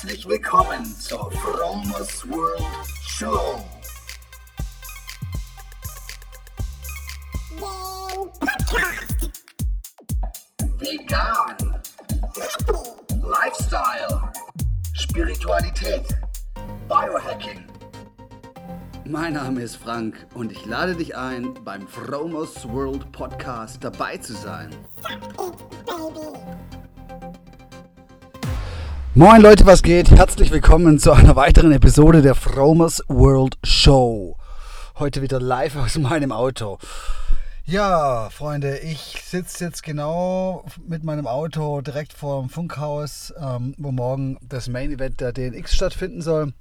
Herzlich willkommen zur Fromers World Show. Vegan, Lifestyle, Spiritualität, Biohacking. Mein Name ist Frank und ich lade dich ein, beim Fromers World Podcast dabei zu sein. Moin Leute, was geht? Herzlich willkommen zu einer weiteren Episode der Fromers World Show. Heute wieder live aus meinem Auto. Ja, Freunde, ich sitze jetzt genau mit meinem Auto direkt vor dem Funkhaus, ähm, wo morgen das Main Event der DNX stattfinden soll.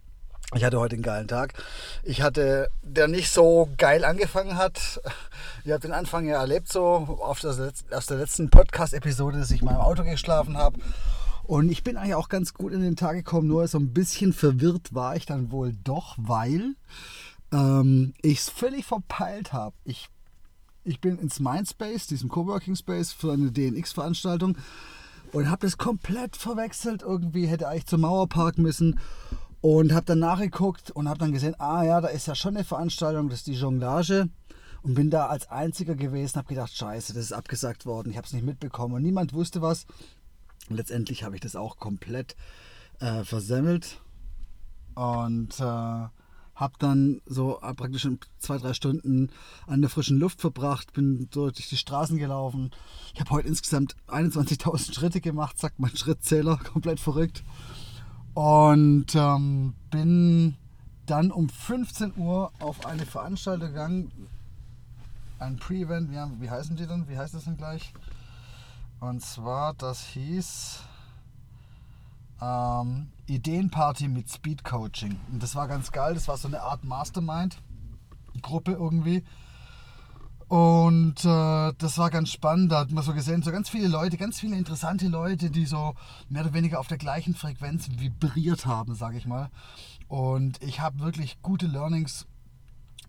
Ich hatte heute einen geilen Tag. Ich hatte, der nicht so geil angefangen hat. Ihr habt den Anfang ja erlebt, so auf der, aus der letzten Podcast-Episode, dass ich mal im Auto geschlafen habe. Und ich bin eigentlich auch ganz gut in den Tag gekommen, nur so ein bisschen verwirrt war ich dann wohl doch, weil ähm, ich es völlig verpeilt habe. Ich, ich bin ins Mindspace, diesem Coworking Space, für eine DNX-Veranstaltung und habe das komplett verwechselt. Irgendwie hätte eigentlich zum Mauerpark müssen und habe dann nachgeguckt und habe dann gesehen, ah ja, da ist ja schon eine Veranstaltung, das ist die Jonglage. Und bin da als Einziger gewesen, habe gedacht, scheiße, das ist abgesagt worden, ich habe es nicht mitbekommen und niemand wusste was. Letztendlich habe ich das auch komplett äh, versemmelt und äh, habe dann so äh, praktisch zwei, drei Stunden an der frischen Luft verbracht, bin so durch die Straßen gelaufen. Ich habe heute insgesamt 21.000 Schritte gemacht, sagt mein Schrittzähler, komplett verrückt. Und ähm, bin dann um 15 Uhr auf eine Veranstaltung gegangen, ein Pre-Event, ja, wie heißen die denn? Wie heißt das denn gleich? Und zwar, das hieß ähm, Ideenparty mit Speed Coaching. Und das war ganz geil. Das war so eine Art Mastermind-Gruppe irgendwie. Und äh, das war ganz spannend. Da hat man so gesehen, so ganz viele Leute, ganz viele interessante Leute, die so mehr oder weniger auf der gleichen Frequenz vibriert haben, sage ich mal. Und ich habe wirklich gute Learnings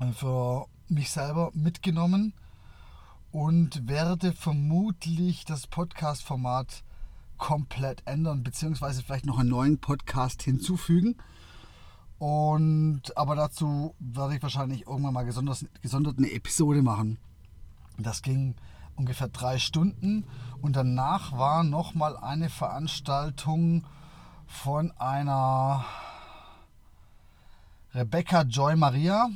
äh, für mich selber mitgenommen und werde vermutlich das Podcast-Format komplett ändern, beziehungsweise vielleicht noch einen neuen Podcast hinzufügen. Und aber dazu werde ich wahrscheinlich irgendwann mal gesondert, gesondert eine Episode machen. Das ging ungefähr drei Stunden und danach war noch mal eine Veranstaltung von einer Rebecca Joy Maria,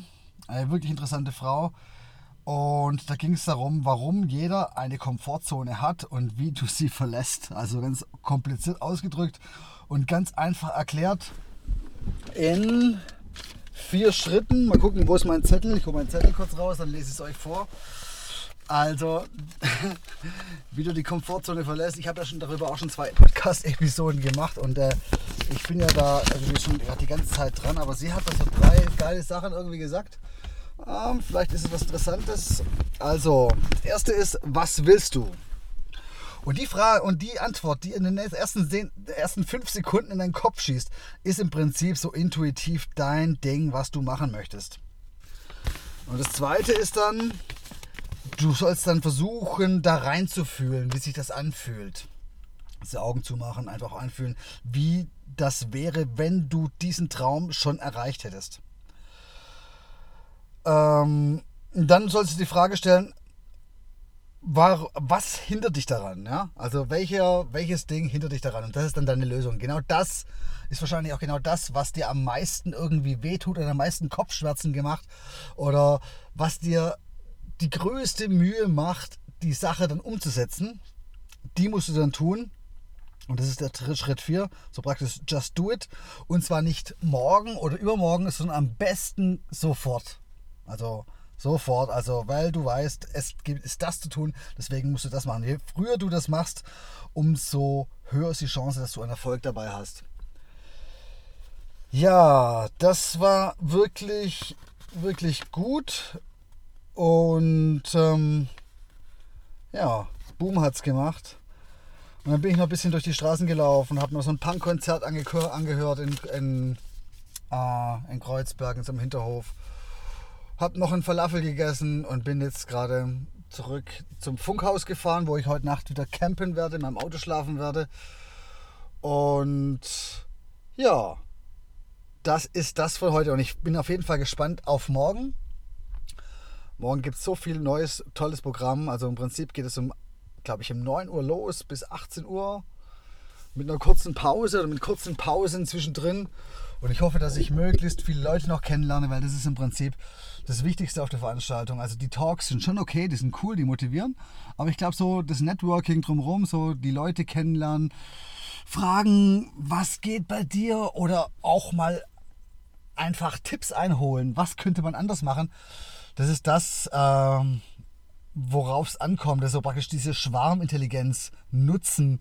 eine wirklich interessante Frau, und da ging es darum, warum jeder eine Komfortzone hat und wie du sie verlässt. Also ganz kompliziert ausgedrückt und ganz einfach erklärt in vier Schritten. Mal gucken, wo ist mein Zettel? Ich hole meinen Zettel kurz raus, dann lese ich es euch vor. Also, wie du die Komfortzone verlässt. Ich habe ja schon darüber auch schon zwei Podcast-Episoden gemacht und äh, ich bin ja da irgendwie schon die ganze Zeit dran. Aber sie hat da so drei geile Sachen irgendwie gesagt. Ähm, vielleicht ist es was Interessantes. Also, das erste ist, was willst du? Und die Frage und die Antwort, die in den ersten, ersten fünf Sekunden in deinen Kopf schießt, ist im Prinzip so intuitiv dein Ding, was du machen möchtest. Und das zweite ist dann, du sollst dann versuchen, da reinzufühlen, wie sich das anfühlt. Die Augen zu machen, einfach anfühlen, wie das wäre, wenn du diesen Traum schon erreicht hättest. Ähm, dann sollst du die Frage stellen, war, was hindert dich daran? Ja? Also welcher, welches Ding hindert dich daran? Und das ist dann deine Lösung. Genau das ist wahrscheinlich auch genau das, was dir am meisten irgendwie wehtut oder am meisten Kopfschmerzen gemacht oder was dir die größte Mühe macht, die Sache dann umzusetzen. Die musst du dann tun. Und das ist der Schritt 4, so praktisch just do it. Und zwar nicht morgen oder übermorgen, sondern am besten sofort. Also sofort, also weil du weißt, es ist das zu tun, deswegen musst du das machen. Je früher du das machst, umso höher ist die Chance, dass du einen Erfolg dabei hast. Ja, das war wirklich, wirklich gut. Und ähm, ja, Boom hat es gemacht. Und dann bin ich noch ein bisschen durch die Straßen gelaufen, habe mir so ein Punkkonzert angehört in, in, äh, in Kreuzberg, in so einem Hinterhof. Hab noch einen Falafel gegessen und bin jetzt gerade zurück zum Funkhaus gefahren, wo ich heute Nacht wieder campen werde, in meinem Auto schlafen werde. Und Ja, das ist das von heute und ich bin auf jeden Fall gespannt auf morgen. Morgen gibt es so viel neues, tolles Programm. Also im Prinzip geht es um, glaube ich, um 9 Uhr los bis 18 Uhr mit einer kurzen Pause oder mit kurzen Pausen zwischendrin. Und ich hoffe, dass ich möglichst viele Leute noch kennenlerne, weil das ist im Prinzip das Wichtigste auf der Veranstaltung. Also die Talks sind schon okay, die sind cool, die motivieren. Aber ich glaube, so das Networking drumherum, so die Leute kennenlernen, fragen, was geht bei dir oder auch mal einfach Tipps einholen, was könnte man anders machen. Das ist das, ähm, worauf es ankommt. Also praktisch diese Schwarmintelligenz nutzen,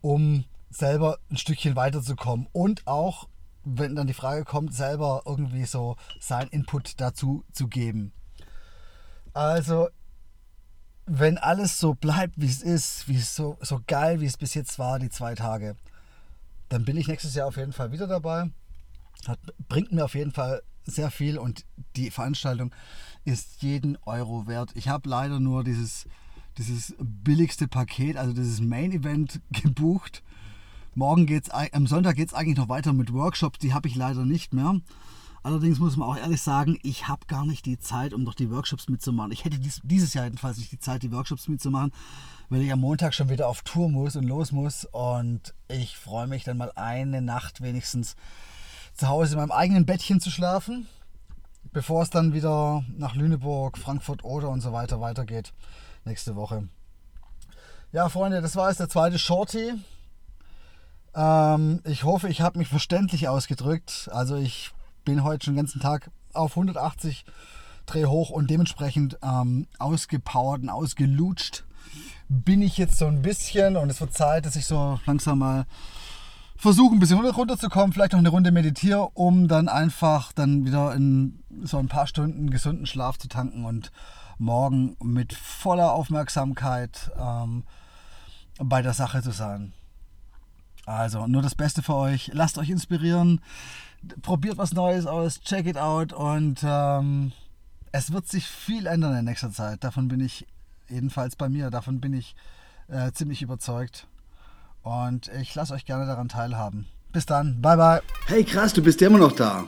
um selber ein Stückchen weiterzukommen und auch wenn dann die Frage kommt, selber irgendwie so sein Input dazu zu geben. Also, wenn alles so bleibt, wie es ist, wie so, so geil, wie es bis jetzt war, die zwei Tage, dann bin ich nächstes Jahr auf jeden Fall wieder dabei. Hat, bringt mir auf jeden Fall sehr viel und die Veranstaltung ist jeden Euro wert. Ich habe leider nur dieses, dieses billigste Paket, also dieses Main Event gebucht Morgen geht's, am Sonntag geht es eigentlich noch weiter mit Workshops, die habe ich leider nicht mehr. Allerdings muss man auch ehrlich sagen, ich habe gar nicht die Zeit, um doch die Workshops mitzumachen. Ich hätte dies, dieses Jahr jedenfalls nicht die Zeit, die Workshops mitzumachen, weil ich am Montag schon wieder auf Tour muss und los muss. Und ich freue mich dann mal eine Nacht wenigstens zu Hause in meinem eigenen Bettchen zu schlafen, bevor es dann wieder nach Lüneburg, Frankfurt oder und so weiter weitergeht nächste Woche. Ja, Freunde, das war jetzt der zweite Shorty. Ähm, ich hoffe, ich habe mich verständlich ausgedrückt. Also ich bin heute schon den ganzen Tag auf 180 Dreh hoch und dementsprechend ähm, ausgepowert und ausgelutscht bin ich jetzt so ein bisschen und es wird Zeit, dass ich so langsam mal versuche, ein bisschen runterzukommen, vielleicht noch eine Runde meditiere, um dann einfach dann wieder in so ein paar Stunden gesunden Schlaf zu tanken und morgen mit voller Aufmerksamkeit ähm, bei der Sache zu sein. Also nur das Beste für euch. Lasst euch inspirieren. Probiert was Neues aus. Check it out. Und ähm, es wird sich viel ändern in nächster Zeit. Davon bin ich, jedenfalls bei mir, davon bin ich äh, ziemlich überzeugt. Und ich lasse euch gerne daran teilhaben. Bis dann. Bye, bye. Hey, krass, du bist immer noch da.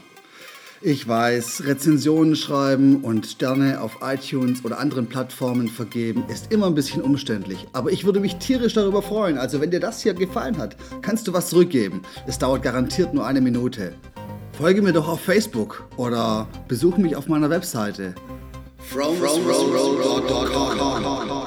Ich weiß, Rezensionen schreiben und Sterne auf iTunes oder anderen Plattformen vergeben ist immer ein bisschen umständlich. Aber ich würde mich tierisch darüber freuen. Also wenn dir das hier gefallen hat, kannst du was zurückgeben. Es dauert garantiert nur eine Minute. Folge mir doch auf Facebook oder besuche mich auf meiner Webseite. From, from, from, from, from,